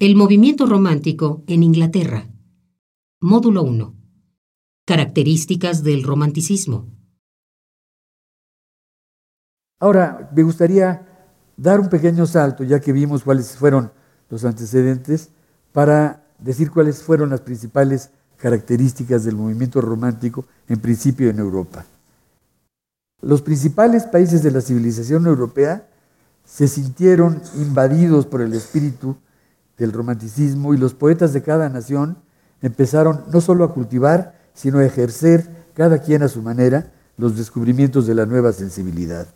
El movimiento romántico en Inglaterra. Módulo 1. Características del romanticismo. Ahora, me gustaría dar un pequeño salto, ya que vimos cuáles fueron los antecedentes, para decir cuáles fueron las principales características del movimiento romántico, en principio en Europa. Los principales países de la civilización europea se sintieron invadidos por el espíritu del romanticismo y los poetas de cada nación empezaron no solo a cultivar, sino a ejercer, cada quien a su manera, los descubrimientos de la nueva sensibilidad.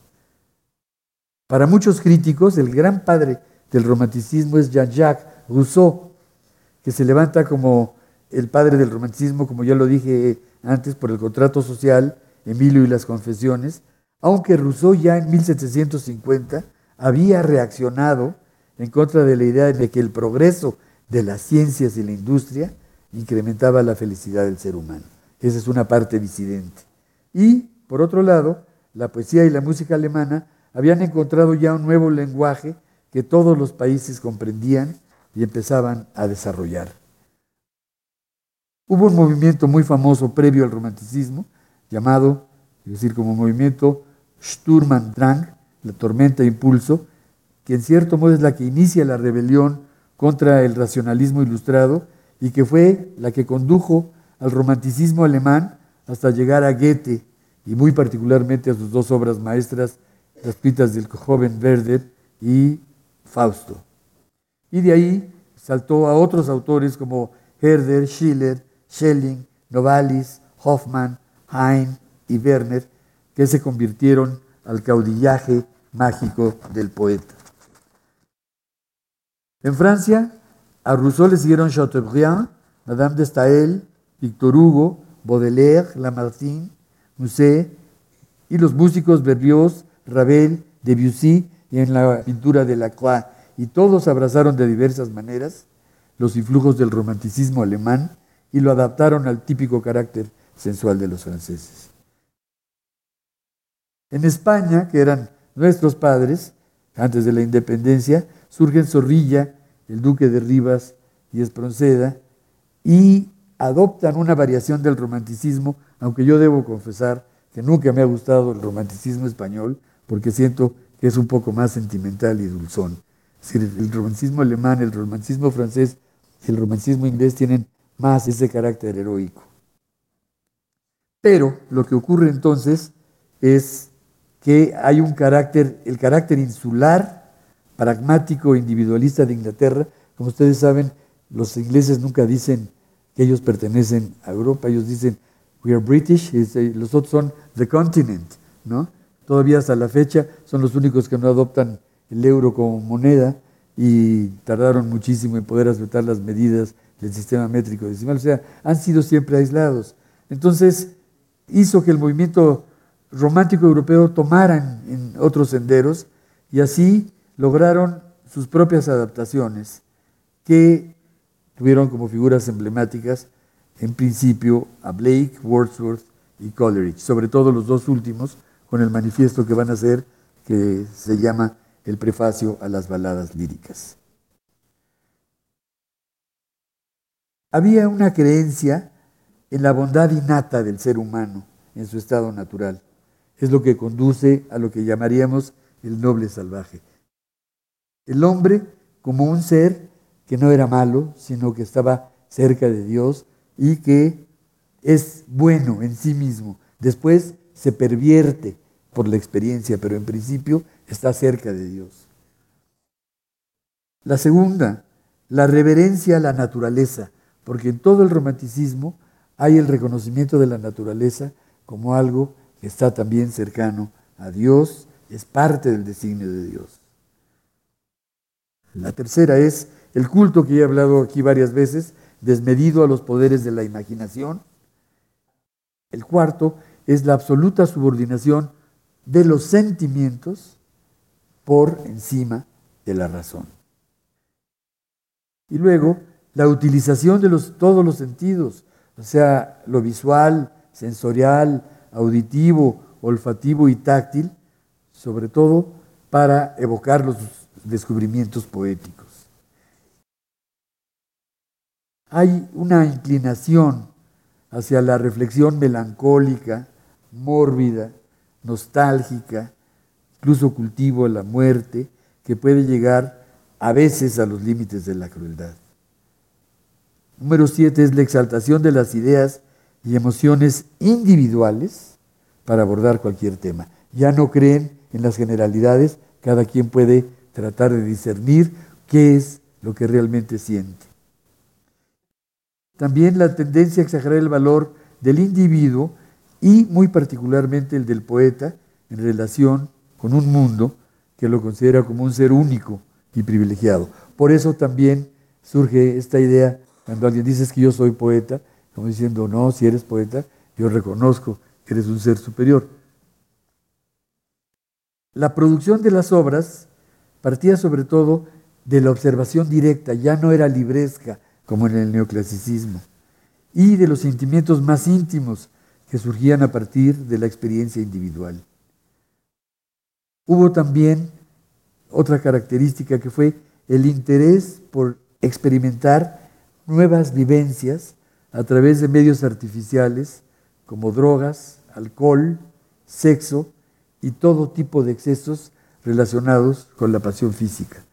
Para muchos críticos, el gran padre del romanticismo es Jean-Jacques Rousseau, que se levanta como el padre del romanticismo, como ya lo dije antes, por el contrato social, Emilio y las confesiones, aunque Rousseau ya en 1750 había reaccionado en contra de la idea de que el progreso de las ciencias y la industria incrementaba la felicidad del ser humano. Esa es una parte disidente. Y, por otro lado, la poesía y la música alemana habían encontrado ya un nuevo lenguaje que todos los países comprendían y empezaban a desarrollar. Hubo un movimiento muy famoso previo al romanticismo, llamado, es decir, como movimiento Sturm und Drang, la tormenta impulso, que en cierto modo es la que inicia la rebelión contra el racionalismo ilustrado y que fue la que condujo al romanticismo alemán hasta llegar a Goethe y muy particularmente a sus dos obras maestras, las pitas del joven Werder y Fausto. Y de ahí saltó a otros autores como Herder, Schiller, Schelling, Novalis, Hoffmann, Heine y Werner, que se convirtieron al caudillaje mágico del poeta. En Francia, a Rousseau le siguieron Chateaubriand, Madame de Staël, Victor Hugo, Baudelaire, Lamartine, Musset y los músicos Berlioz, Ravel, Debussy y en la pintura de Lacroix. Y todos abrazaron de diversas maneras los influjos del romanticismo alemán y lo adaptaron al típico carácter sensual de los franceses. En España, que eran nuestros padres, antes de la independencia, surgen Zorrilla, el duque de Rivas y Espronceda, y adoptan una variación del romanticismo, aunque yo debo confesar que nunca me ha gustado el romanticismo español, porque siento que es un poco más sentimental y dulzón. Es decir, el romanticismo alemán, el romanticismo francés y el romanticismo inglés tienen más ese carácter heroico. Pero lo que ocurre entonces es que hay un carácter, el carácter insular, pragmático, individualista de Inglaterra. Como ustedes saben, los ingleses nunca dicen que ellos pertenecen a Europa, ellos dicen we are British, y los otros son the continent, ¿no? Todavía hasta la fecha son los únicos que no adoptan el euro como moneda y tardaron muchísimo en poder aceptar las medidas del sistema métrico decimal, o sea, han sido siempre aislados. Entonces, hizo que el movimiento romántico europeo tomara en otros senderos y así lograron sus propias adaptaciones que tuvieron como figuras emblemáticas en principio a Blake, Wordsworth y Coleridge, sobre todo los dos últimos, con el manifiesto que van a hacer que se llama el prefacio a las baladas líricas. Había una creencia en la bondad innata del ser humano en su estado natural. Es lo que conduce a lo que llamaríamos el noble salvaje. El hombre como un ser que no era malo, sino que estaba cerca de Dios y que es bueno en sí mismo. Después se pervierte por la experiencia, pero en principio está cerca de Dios. La segunda, la reverencia a la naturaleza, porque en todo el romanticismo hay el reconocimiento de la naturaleza como algo que está también cercano a Dios, es parte del designio de Dios. La tercera es el culto que he hablado aquí varias veces, desmedido a los poderes de la imaginación. El cuarto es la absoluta subordinación de los sentimientos por encima de la razón. Y luego, la utilización de todos los sentidos, o sea, lo visual, sensorial, auditivo, olfativo y táctil, sobre todo para evocar los descubrimientos poéticos. hay una inclinación hacia la reflexión melancólica, mórbida, nostálgica, incluso cultivo la muerte, que puede llegar a veces a los límites de la crueldad. Número siete es la exaltación de las ideas y emociones individuales para abordar cualquier tema. Ya no creen en las generalidades, cada quien puede tratar de discernir qué es lo que realmente siente. También la tendencia a exagerar el valor del individuo y muy particularmente el del poeta en relación con un mundo que lo considera como un ser único y privilegiado. Por eso también surge esta idea cuando alguien dice que yo soy poeta, como diciendo, no, si eres poeta, yo reconozco que eres un ser superior. La producción de las obras partía sobre todo de la observación directa, ya no era libresca como en el neoclasicismo, y de los sentimientos más íntimos que surgían a partir de la experiencia individual. Hubo también otra característica que fue el interés por experimentar nuevas vivencias a través de medios artificiales como drogas, alcohol, sexo y todo tipo de excesos relacionados con la pasión física.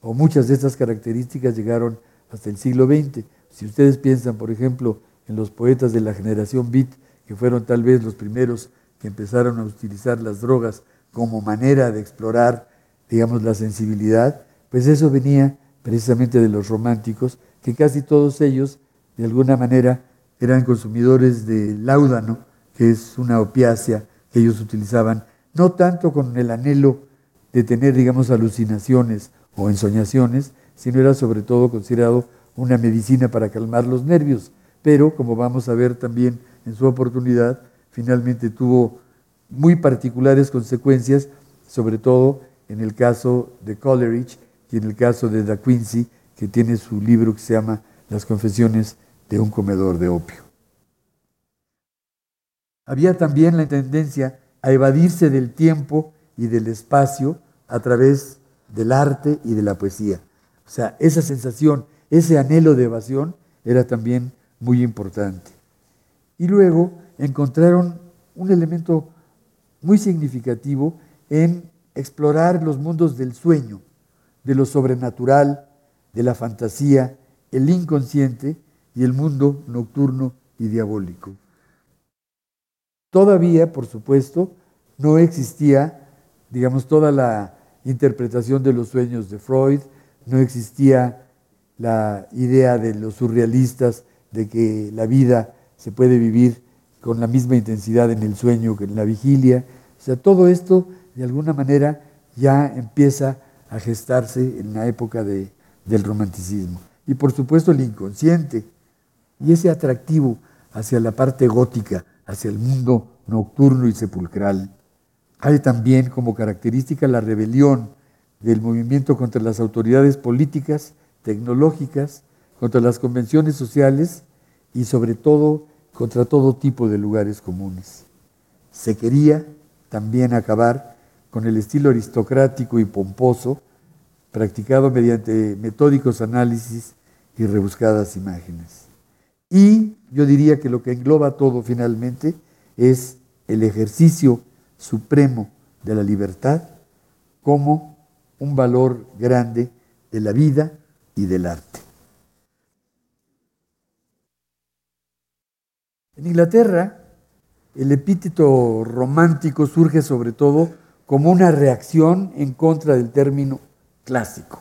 O muchas de estas características llegaron hasta el siglo XX. Si ustedes piensan, por ejemplo, en los poetas de la generación Beat, que fueron tal vez los primeros que empezaron a utilizar las drogas como manera de explorar, digamos, la sensibilidad, pues eso venía precisamente de los románticos, que casi todos ellos, de alguna manera, eran consumidores de láudano, que es una opiácea que ellos utilizaban, no tanto con el anhelo de tener, digamos, alucinaciones o ensoñaciones, sino era sobre todo considerado una medicina para calmar los nervios. Pero, como vamos a ver también en su oportunidad, finalmente tuvo muy particulares consecuencias, sobre todo en el caso de Coleridge y en el caso de Da Quincy, que tiene su libro que se llama Las confesiones de un comedor de opio. Había también la tendencia a evadirse del tiempo y del espacio a través del arte y de la poesía. O sea, esa sensación, ese anhelo de evasión era también muy importante. Y luego encontraron un elemento muy significativo en explorar los mundos del sueño, de lo sobrenatural, de la fantasía, el inconsciente y el mundo nocturno y diabólico. Todavía, por supuesto, no existía, digamos, toda la interpretación de los sueños de Freud, no existía la idea de los surrealistas de que la vida se puede vivir con la misma intensidad en el sueño que en la vigilia. O sea, todo esto de alguna manera ya empieza a gestarse en la época de, del romanticismo. Y por supuesto el inconsciente y ese atractivo hacia la parte gótica, hacia el mundo nocturno y sepulcral. Hay también como característica la rebelión del movimiento contra las autoridades políticas, tecnológicas, contra las convenciones sociales y sobre todo contra todo tipo de lugares comunes. Se quería también acabar con el estilo aristocrático y pomposo practicado mediante metódicos análisis y rebuscadas imágenes. Y yo diría que lo que engloba todo finalmente es el ejercicio supremo de la libertad como un valor grande de la vida y del arte. En Inglaterra, el epíteto romántico surge sobre todo como una reacción en contra del término clásico.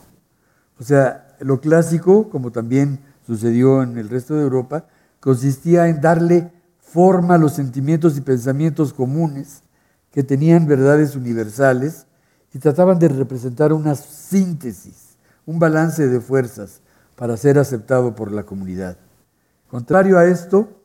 O sea, lo clásico, como también sucedió en el resto de Europa, consistía en darle forma a los sentimientos y pensamientos comunes que tenían verdades universales y trataban de representar una síntesis, un balance de fuerzas para ser aceptado por la comunidad. Contrario a esto,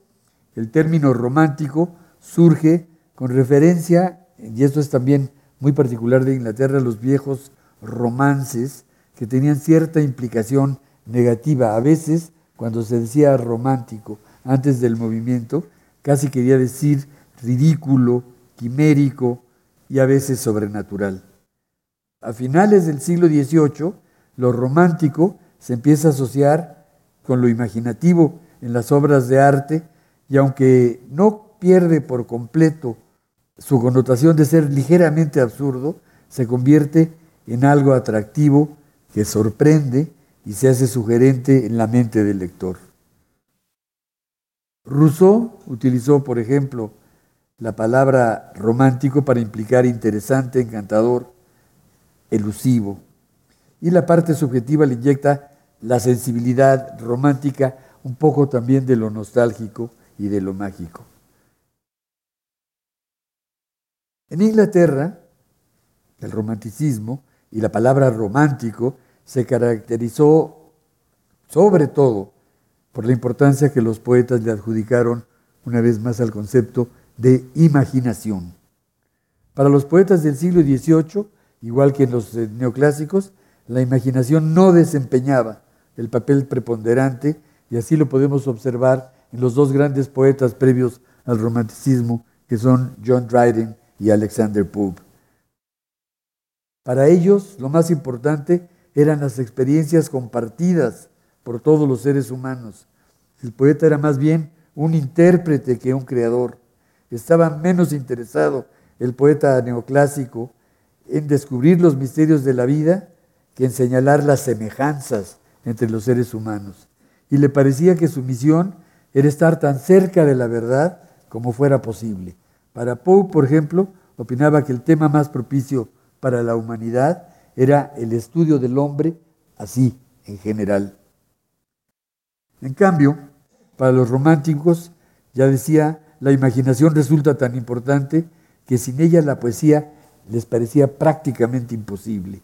el término romántico surge con referencia, y esto es también muy particular de Inglaterra, los viejos romances que tenían cierta implicación negativa. A veces, cuando se decía romántico antes del movimiento, casi quería decir ridículo, quimérico y a veces sobrenatural. A finales del siglo XVIII, lo romántico se empieza a asociar con lo imaginativo en las obras de arte y aunque no pierde por completo su connotación de ser ligeramente absurdo, se convierte en algo atractivo que sorprende y se hace sugerente en la mente del lector. Rousseau utilizó, por ejemplo, la palabra romántico para implicar interesante, encantador, elusivo. Y la parte subjetiva le inyecta la sensibilidad romántica, un poco también de lo nostálgico y de lo mágico. En Inglaterra, el romanticismo y la palabra romántico se caracterizó sobre todo por la importancia que los poetas le adjudicaron una vez más al concepto de imaginación. Para los poetas del siglo XVIII, igual que en los eh, neoclásicos, la imaginación no desempeñaba el papel preponderante y así lo podemos observar en los dos grandes poetas previos al romanticismo, que son John Dryden y Alexander Pope. Para ellos, lo más importante eran las experiencias compartidas por todos los seres humanos. El poeta era más bien un intérprete que un creador. Estaba menos interesado el poeta neoclásico en descubrir los misterios de la vida que en señalar las semejanzas entre los seres humanos. Y le parecía que su misión era estar tan cerca de la verdad como fuera posible. Para Poe, por ejemplo, opinaba que el tema más propicio para la humanidad era el estudio del hombre así, en general. En cambio, para los románticos, ya decía, la imaginación resulta tan importante que sin ella la poesía les parecía prácticamente imposible.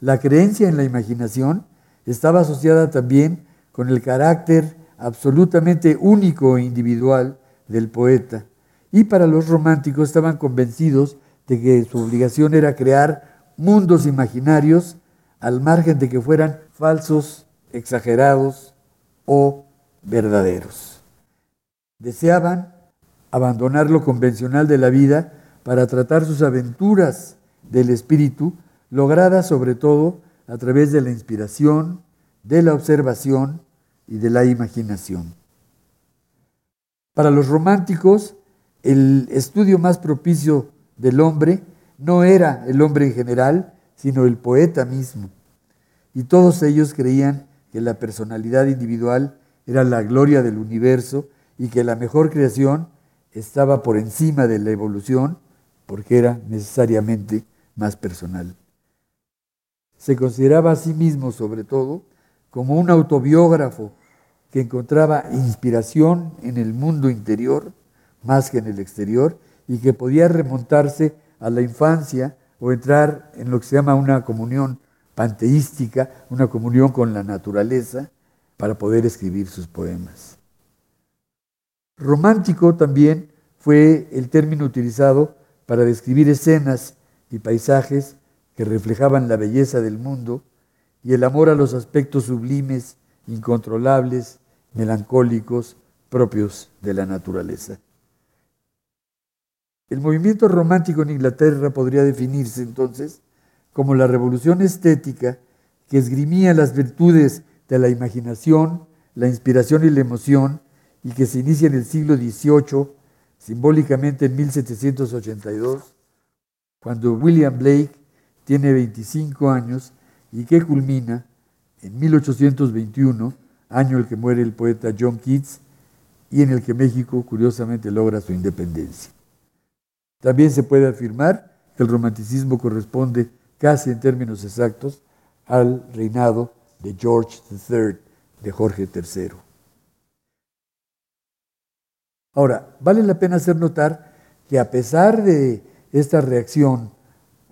La creencia en la imaginación estaba asociada también con el carácter absolutamente único e individual del poeta. Y para los románticos estaban convencidos de que su obligación era crear mundos imaginarios al margen de que fueran falsos, exagerados o verdaderos. Deseaban abandonar lo convencional de la vida para tratar sus aventuras del espíritu, logradas sobre todo a través de la inspiración, de la observación y de la imaginación. Para los románticos, el estudio más propicio del hombre no era el hombre en general, sino el poeta mismo. Y todos ellos creían que la personalidad individual era la gloria del universo y que la mejor creación estaba por encima de la evolución porque era necesariamente más personal. Se consideraba a sí mismo, sobre todo, como un autobiógrafo que encontraba inspiración en el mundo interior más que en el exterior y que podía remontarse a la infancia o entrar en lo que se llama una comunión panteística, una comunión con la naturaleza, para poder escribir sus poemas. Romántico también fue el término utilizado para describir escenas y paisajes que reflejaban la belleza del mundo y el amor a los aspectos sublimes, incontrolables, melancólicos, propios de la naturaleza. El movimiento romántico en Inglaterra podría definirse entonces como la revolución estética que esgrimía las virtudes de la imaginación, la inspiración y la emoción y que se inicia en el siglo XVIII, simbólicamente en 1782, cuando William Blake tiene 25 años y que culmina en 1821, año en el que muere el poeta John Keats y en el que México curiosamente logra su independencia. También se puede afirmar que el romanticismo corresponde casi en términos exactos al reinado de George III, de Jorge III. Ahora, vale la pena hacer notar que a pesar de esta reacción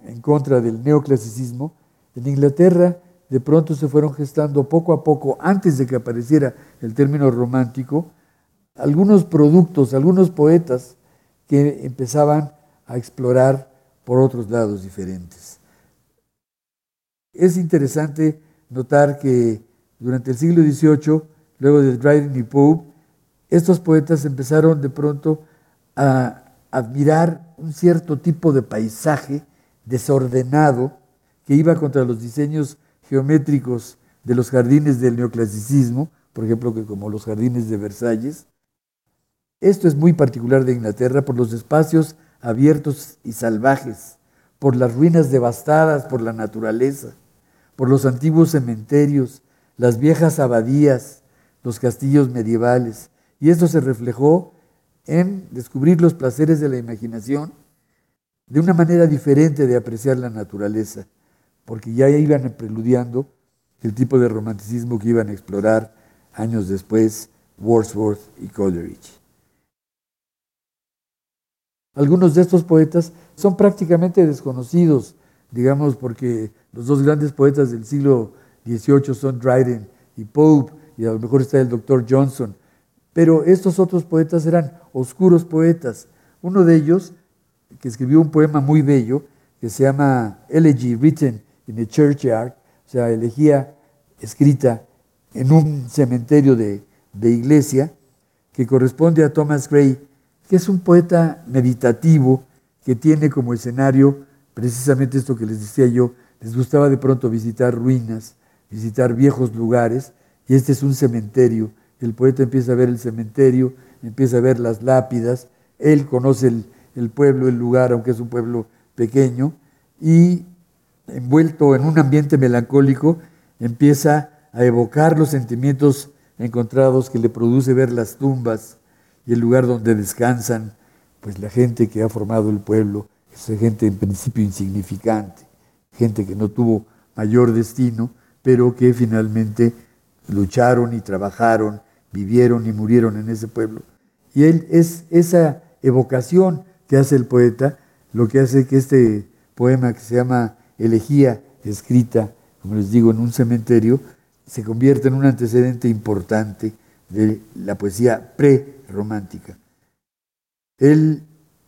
en contra del neoclasicismo, en Inglaterra de pronto se fueron gestando poco a poco, antes de que apareciera el término romántico, algunos productos, algunos poetas que empezaban a explorar por otros lados diferentes. Es interesante notar que durante el siglo XVIII, luego de Dryden y Pope, estos poetas empezaron de pronto a admirar un cierto tipo de paisaje desordenado que iba contra los diseños geométricos de los jardines del neoclasicismo, por ejemplo, que como los jardines de Versalles. Esto es muy particular de Inglaterra por los espacios abiertos y salvajes, por las ruinas devastadas por la naturaleza, por los antiguos cementerios, las viejas abadías, los castillos medievales. Y esto se reflejó en descubrir los placeres de la imaginación de una manera diferente de apreciar la naturaleza, porque ya iban preludiando el tipo de romanticismo que iban a explorar años después Wordsworth y Coleridge. Algunos de estos poetas son prácticamente desconocidos, digamos, porque los dos grandes poetas del siglo XVIII son Dryden y Pope, y a lo mejor está el doctor Johnson, pero estos otros poetas eran oscuros poetas. Uno de ellos, que escribió un poema muy bello, que se llama Elegy Written in a Churchyard, o sea, elegía escrita en un cementerio de, de iglesia, que corresponde a Thomas Gray, que es un poeta meditativo que tiene como escenario precisamente esto que les decía yo, les gustaba de pronto visitar ruinas, visitar viejos lugares, y este es un cementerio. El poeta empieza a ver el cementerio, empieza a ver las lápidas, él conoce el, pueblo, el lugar, aunque es un pueblo pequeño, y envuelto en un ambiente melancólico, empieza a evocar los sentimientos encontrados que le produce ver las tumbas y el lugar donde descansan pues la gente que ha formado el pueblo, esa gente en principio insignificante, gente que no tuvo mayor destino, pero que finalmente lucharon y trabajaron, vivieron y murieron en ese pueblo. Y él es esa evocación que hace el poeta, lo que hace que este poema que se llama Elegía, escrita, como les digo, en un cementerio, se convierte en un antecedente importante de la poesía pre-romántica. El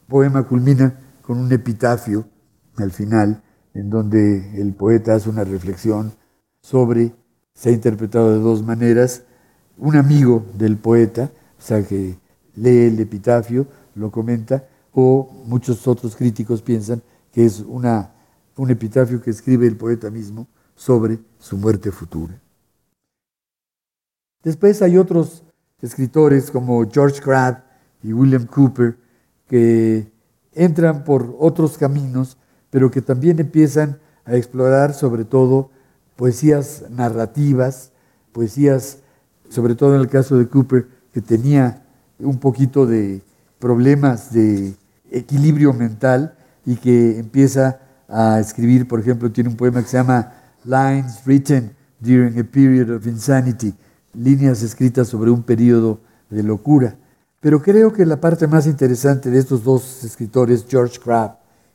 poema culmina con un epitafio al final, en donde el poeta hace una reflexión sobre, se ha interpretado de dos maneras, un amigo del poeta, o sea, que lee el epitafio, lo comenta, o muchos otros críticos piensan que es una, un epitafio que escribe el poeta mismo sobre su muerte futura. Después hay otros escritores como George Crabbe y William Cooper que entran por otros caminos, pero que también empiezan a explorar sobre todo poesías narrativas, poesías, sobre todo en el caso de Cooper, que tenía un poquito de problemas de equilibrio mental y que empieza a escribir, por ejemplo, tiene un poema que se llama Lines Written During a Period of Insanity, líneas escritas sobre un periodo de locura. Pero creo que la parte más interesante de estos dos escritores, George Crabbe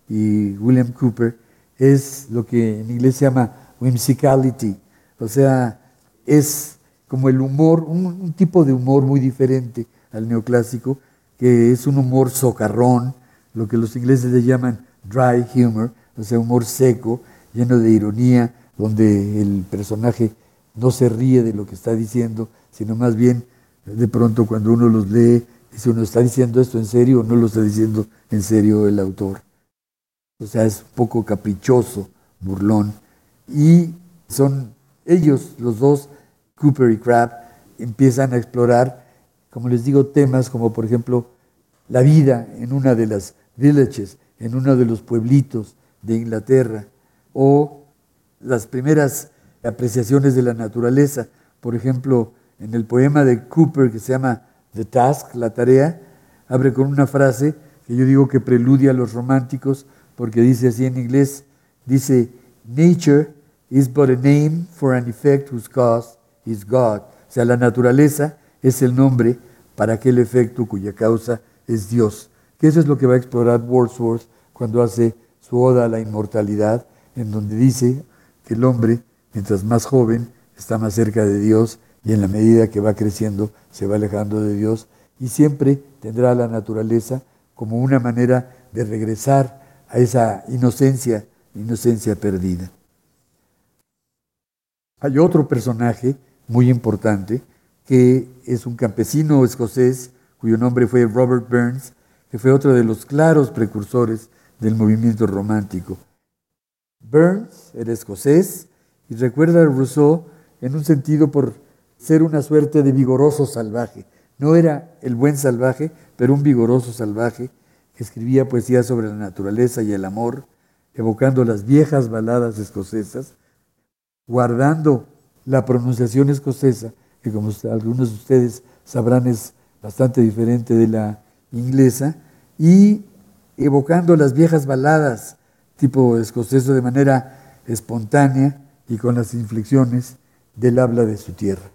y William Cooper, es lo que en inglés se llama whimsicality, o sea, es como el humor, un, tipo de humor muy diferente al neoclásico, que es un humor socarrón, lo que los ingleses le llaman dry humor, o sea, humor seco, lleno de ironía, donde el personaje no se ríe de lo que está diciendo, sino más bien de pronto cuando uno los lee, dice uno está diciendo esto en serio o no lo está diciendo en serio el autor. O sea, es un poco caprichoso, burlón. Y son ellos, los dos, Cooper y Crabbe, empiezan a explorar, como les digo, temas como por ejemplo la vida en una de las villages, en uno de los pueblitos de Inglaterra, o las primeras apreciaciones de la naturaleza. Por ejemplo, en el poema de Cooper que se llama The Task, la tarea, abre con una frase que yo digo que preludia a los románticos, porque dice así en inglés, dice, Nature is but a name for an effect whose cause is God. O sea, la naturaleza es el nombre para aquel efecto cuya causa es Dios. Que eso es lo que va a explorar Wordsworth cuando hace su oda a la inmortalidad, en donde dice que el hombre mientras más joven está más cerca de Dios y en la medida que va creciendo se va alejando de Dios y siempre tendrá la naturaleza como una manera de regresar a esa inocencia, inocencia perdida. Hay otro personaje muy importante que es un campesino escocés cuyo nombre fue Robert Burns, que fue otro de los claros precursores del movimiento romántico. Burns era escocés, y recuerda Rousseau en un sentido por ser una suerte de vigoroso salvaje. No era el buen salvaje, pero un vigoroso salvaje que escribía poesía sobre la naturaleza y el amor, evocando las viejas baladas escocesas, guardando la pronunciación escocesa, que como algunos de ustedes sabrán es bastante diferente de la inglesa, y evocando las viejas baladas tipo escocesa de manera espontánea y con las inflexiones del habla de su tierra.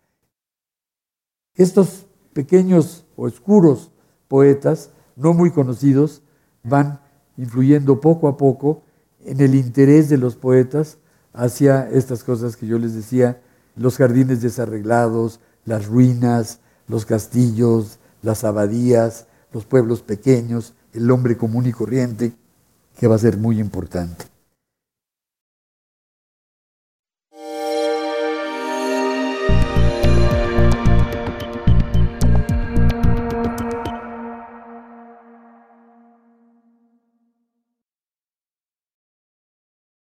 Estos pequeños oscuros poetas, no muy conocidos, van influyendo poco a poco en el interés de los poetas hacia estas cosas que yo les decía, los jardines desarreglados, las ruinas, los castillos, las abadías, los pueblos pequeños, el hombre común y corriente, que va a ser muy importante.